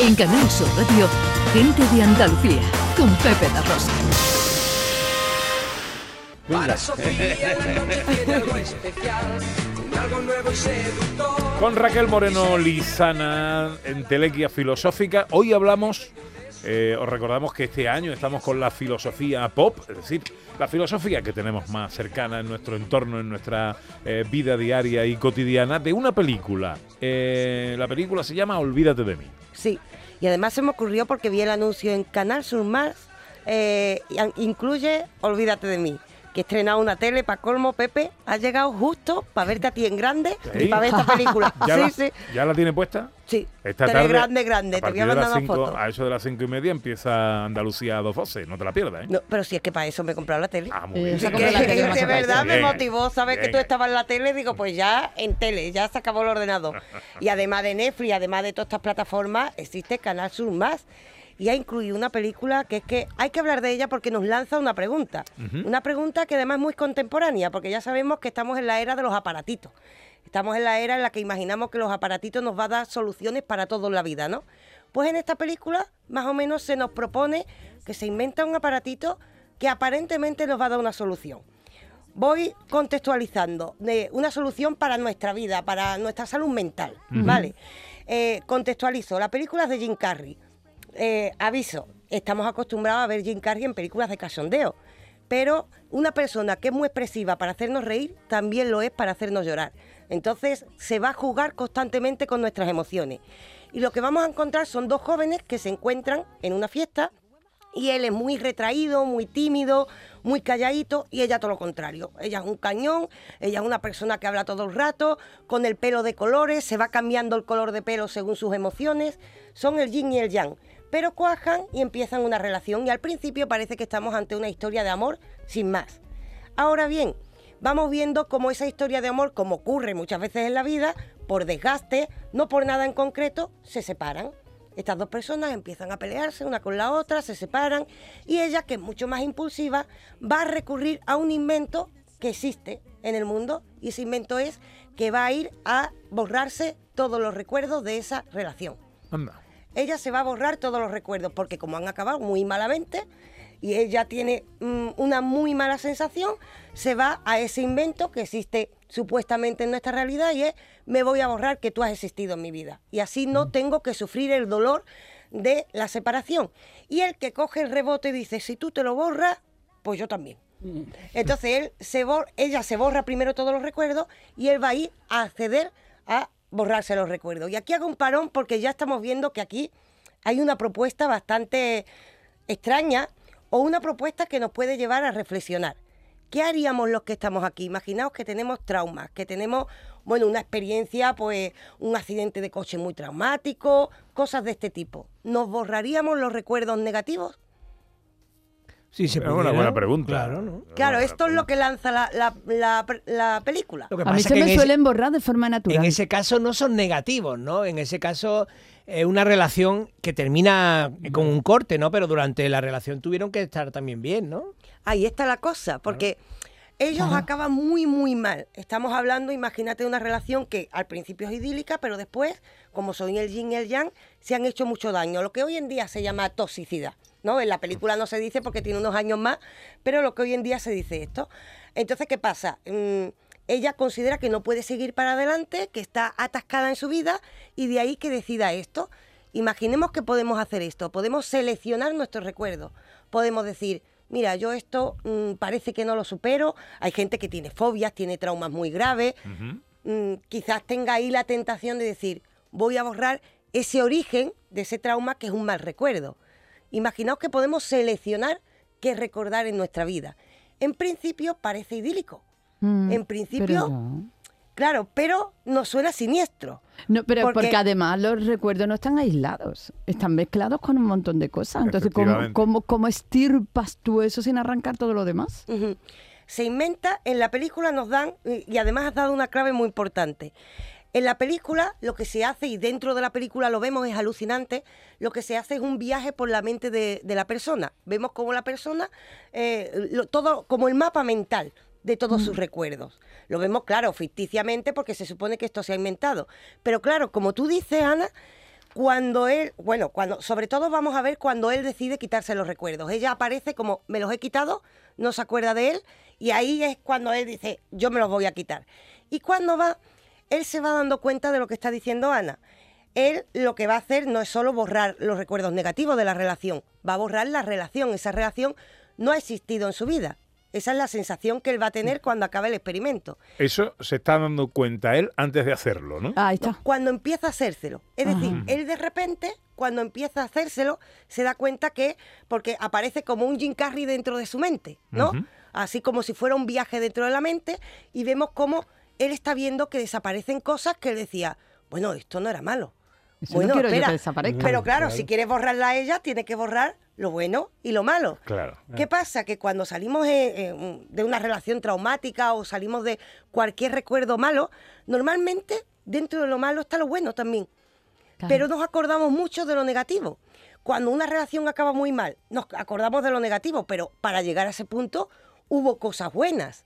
En Canal Sur Radio, Gente de Andalucía, con Pepe La Rosa. Con Raquel Moreno Lizana en Telequia Filosófica. Hoy hablamos, eh, os recordamos que este año estamos con la filosofía pop, es decir, la filosofía que tenemos más cercana en nuestro entorno, en nuestra eh, vida diaria y cotidiana, de una película. Eh, la película se llama Olvídate de mí. Sí, y además se me ocurrió porque vi el anuncio en Canal Sur Más, eh, incluye Olvídate de mí. Que he estrenado una tele para colmo, Pepe. Has llegado justo para verte a ti en grande y para ver esta película. ¿Ya, sí, la, sí, ¿Ya la tiene puesta? Sí. Esta Tele tarde, grande, grande. A Te voy a mandar las una cinco- foto. a eso de las cinco y media empieza Andalucía a dos voces. No te la pierdas, ¿eh? No, pero si es que para eso me he comprado la tele. Ah, muy bien. Que, la tele que más de verdad me motivó saber que Bien. tú estabas en la tele. Digo, pues ya en tele, ya se acabó el ordenador. Y además de Netflix, además de todas estas plataformas, existe Canal Sur Más. Y ha incluido una película que es que hay que hablar de ella porque nos lanza una pregunta. Una pregunta que además es muy contemporánea, porque ya sabemos que estamos en la era de los aparatitos. Estamos en la era en la que imaginamos que los aparatitos nos va a dar soluciones para todo en la vida, ¿no? Pues en esta película, más o menos, se nos propone que se inventa un aparatito que aparentemente nos va a dar una solución. Voy contextualizando de una solución para nuestra vida, para nuestra salud mental, ¿vale? Eh, contextualizo, la película es de Jim Carrey. Eh, aviso, estamos acostumbrados a ver Jim Carrey en películas de cachondeo, pero una persona que es muy expresiva para hacernos reír también lo es para hacernos llorar. Entonces se va a jugar constantemente con nuestras emociones. Y lo que vamos a encontrar son dos jóvenes que se encuentran en una fiesta y él es muy retraído, muy tímido, muy calladito y ella todo lo contrario. Ella es un cañón, ella es una persona que habla todo el rato, con el pelo de colores, se va cambiando el color de pelo según sus emociones. Son el yin y el yang. Pero cuajan y empiezan una relación y al principio parece que estamos ante una historia de amor sin más. Ahora bien, vamos viendo cómo esa historia de amor, como ocurre muchas veces en la vida, por desgaste, no por nada en concreto, se separan. Estas dos personas empiezan a pelearse una con la otra, se separan y ella, que es mucho más impulsiva, va a recurrir a un invento que existe en el mundo y ese invento es que va a ir a borrarse todos los recuerdos de esa relación Anda. ella se va a borrar todos los recuerdos porque como han acabado muy malamente y ella tiene mm, una muy mala sensación, se va a ese invento que existe supuestamente en nuestra realidad y es me voy a borrar que tú has existido en mi vida y así no tengo que sufrir el dolor de la separación. Y el que coge el rebote dice, si tú te lo borras, pues yo también. Entonces él se ella se borra primero todos los recuerdos y él va a ir a acceder a borrarse los recuerdos. Y aquí hago un parón porque ya estamos viendo que aquí hay una propuesta bastante extraña o una propuesta que nos puede llevar a reflexionar. ¿Qué haríamos los que estamos aquí? Imaginaos que tenemos traumas, que tenemos, bueno, una experiencia, pues un accidente de coche muy traumático, cosas de este tipo. ¿Nos borraríamos los recuerdos negativos? Sí, se Es una buena pregunta. Claro, ¿no? Claro, esto es lo que lanza la, la- la- la película. Lo que A pasa mí es se que me en ese- suelen borrar de forma natural. En ese caso no son negativos, ¿no? En ese caso es una relación que termina con un corte, ¿no? Pero durante la relación tuvieron que estar también bien, ¿no? Ahí está la cosa, porque ellos acaban muy, muy mal. Estamos hablando, imagínate, de una relación que al principio es idílica, pero después, como son el yin y el yang, se han hecho mucho daño. Lo que hoy en día se llama toxicidad. ¿no? En la película no se dice porque tiene unos años más, pero lo que hoy en día se dice esto. Entonces, ¿qué pasa? Mm, ella considera que no puede seguir para adelante, que está atascada en su vida y de ahí que decida esto. Imaginemos que podemos hacer esto, podemos seleccionar nuestros recuerdos, podemos decir, mira, yo esto mm, parece que no lo supero, hay gente que tiene fobias, tiene traumas muy graves, mm, quizás tenga ahí la tentación de decir, voy a borrar ese origen de ese trauma que es un mal recuerdo. Imaginaos que podemos seleccionar qué recordar en nuestra vida. En principio parece idílico. Mm, en principio, no. Claro, pero nos suena siniestro. No, pero Porque- porque... además los recuerdos no están aislados, están mezclados con un montón de cosas. Entonces, ¿cómo, cómo, cómo estirpas tú eso sin arrancar todo lo demás? Se inventa, en la película nos dan, y además has dado una clave muy importante. En la película lo que se hace, y dentro de la película lo vemos, es alucinante, lo que se hace es un viaje por la mente de, de la persona. Vemos como la persona, eh, lo- todo como el mapa mental de todos sus recuerdos. Lo vemos, claro, ficticiamente porque se supone que esto se ha inventado. Pero claro, como tú dices, Ana, cuando él, bueno, cuando, sobre todo vamos a ver cuando él decide quitarse los recuerdos. Ella aparece como, me los he quitado, no se acuerda de él, y ahí es cuando él dice, yo me los voy a quitar. Y cuando va, él se va dando cuenta de lo que está diciendo Ana. Él lo que va a hacer no es solo borrar los recuerdos negativos de la relación, va a borrar la relación. Esa relación no ha existido en su vida. Esa es la sensación que él va a tener cuando acabe el experimento. Eso se está dando cuenta él antes de hacerlo, ¿no? Ahí está. Cuando empieza a hacérselo. Es decir, él de repente, cuando empieza a hacérselo, se da cuenta que, porque aparece como un Jim Carrey dentro de su mente, ¿no? Así como si fuera un viaje dentro de la mente, y vemos cómo él está viendo que desaparecen cosas que él decía, bueno, esto no era malo. Eso bueno, no quiero yo espera, que desaparezca. Pero claro, si quieres borrarla a ella, tiene que borrar lo bueno y lo malo. Claro. ¿Qué pasa? Que cuando salimos eh, eh, de una relación traumática o salimos de cualquier recuerdo malo, normalmente dentro de lo malo está lo bueno también. Claro. Pero nos acordamos mucho de lo negativo. Cuando una relación acaba muy mal, nos acordamos de lo negativo, pero para llegar a ese punto hubo cosas buenas.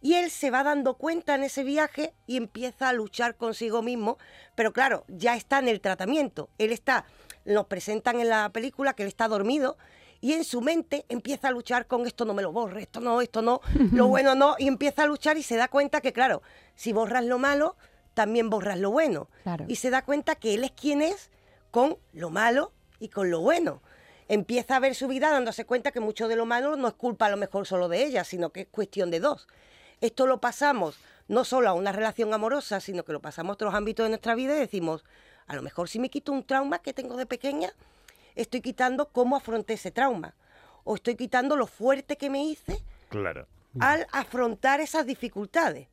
Y él se va dando cuenta en ese viaje y empieza a luchar consigo mismo, pero claro, ya está en el tratamiento. Él está, nos presentan en la película que él está dormido y en su mente empieza a luchar con esto no me lo borre, esto no, esto no, lo bueno no, y empieza a luchar y se da cuenta que claro, si borras lo malo, también borras lo bueno. Claro. Y se da cuenta que él es quien es con lo malo y con lo bueno. Empieza a ver su vida dándose cuenta que mucho de lo malo no es culpa a lo mejor solo de ella, sino que es cuestión de dos. Esto lo pasamos no solo a una relación amorosa, sino que lo pasamos a otros ámbitos de nuestra vida y decimos, a lo mejor si me quito un trauma que tengo de pequeña, estoy quitando cómo afronté ese trauma. O estoy quitando lo fuerte que me hice Claro. al afrontar esas dificultades.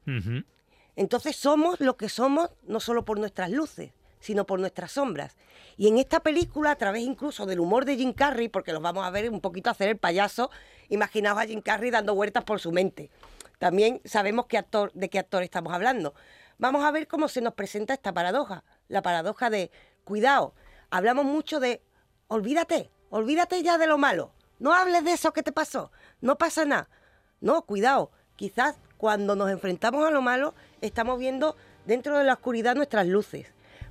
Entonces somos lo que somos no solo por nuestras luces, sino por nuestras sombras. Y en esta película, a través incluso del humor de Jim Carrey, porque los vamos a ver un poquito hacer el payaso, imaginaos a Jim Carrey dando vueltas por su mente. También sabemos qué actor, de qué actor estamos hablando. Vamos a ver cómo se nos presenta esta paradoja, la paradoja de, cuidado, hablamos mucho de, olvídate, olvídate ya de lo malo, no hables de eso que te pasó, no pasa nada. No, cuidado, quizás cuando nos enfrentamos a lo malo estamos viendo dentro de la oscuridad nuestras luces.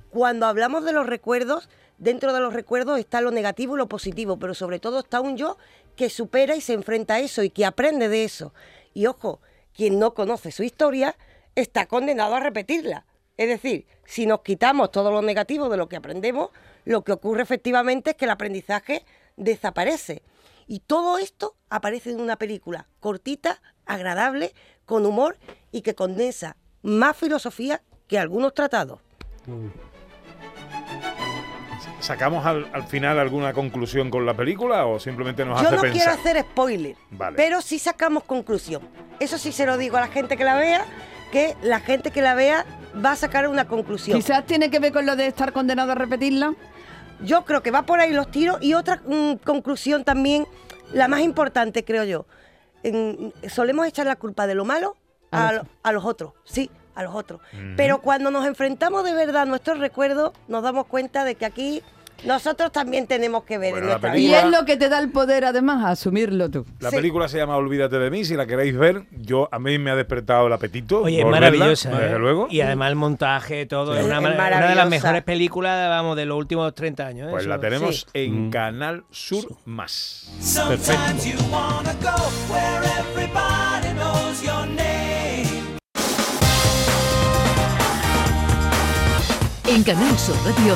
Cuando hablamos de los recuerdos, dentro de los recuerdos está lo negativo y lo positivo, pero sobre todo está un yo que supera y se enfrenta a eso y que aprende de eso. Y ojo, quien no conoce su historia está condenado a repetirla. Es decir, si nos quitamos todo lo negativo de lo que aprendemos, lo que ocurre efectivamente es que el aprendizaje desaparece. Y todo esto aparece en una película cortita, agradable, con humor y que condensa más filosofía que algunos tratados. ¿Sacamos al, al final alguna conclusión con la película o simplemente nos Yo hace no pensar? quiero hacer spoiler, Vale. pero sí sacamos conclusión. Eso sí se lo digo a la gente que la vea, que la gente que la vea va a sacar una conclusión. Quizás tiene que ver con lo de estar condenado a repetirla. Yo creo que va por ahí los tiros y otra mm, conclusión también, la más importante creo yo. En- solemos echar la culpa de lo malo A a, los lo- a los otros, sí, a los otros. Pero cuando nos enfrentamos de verdad a nuestros recuerdos, nos damos cuenta de que aquí nosotros también tenemos que ver Bueno, en Y película- vida. es lo que te da el poder, además, a asumirlo tú. La Sí. película se llama Olvídate de mí, si la queréis ver, yo a mí me ha despertado el apetito. Oye, es maravillosa. desde ¿eh? lugo. Y además el montaje, todo. Sí. Es una, Es ma- una de las mejores películas, vamos, de los últimos 30 años. ¿eh? Pues Eso- la tenemos Sí. en Canal Sur Más. Name. En Canal Sur Radio,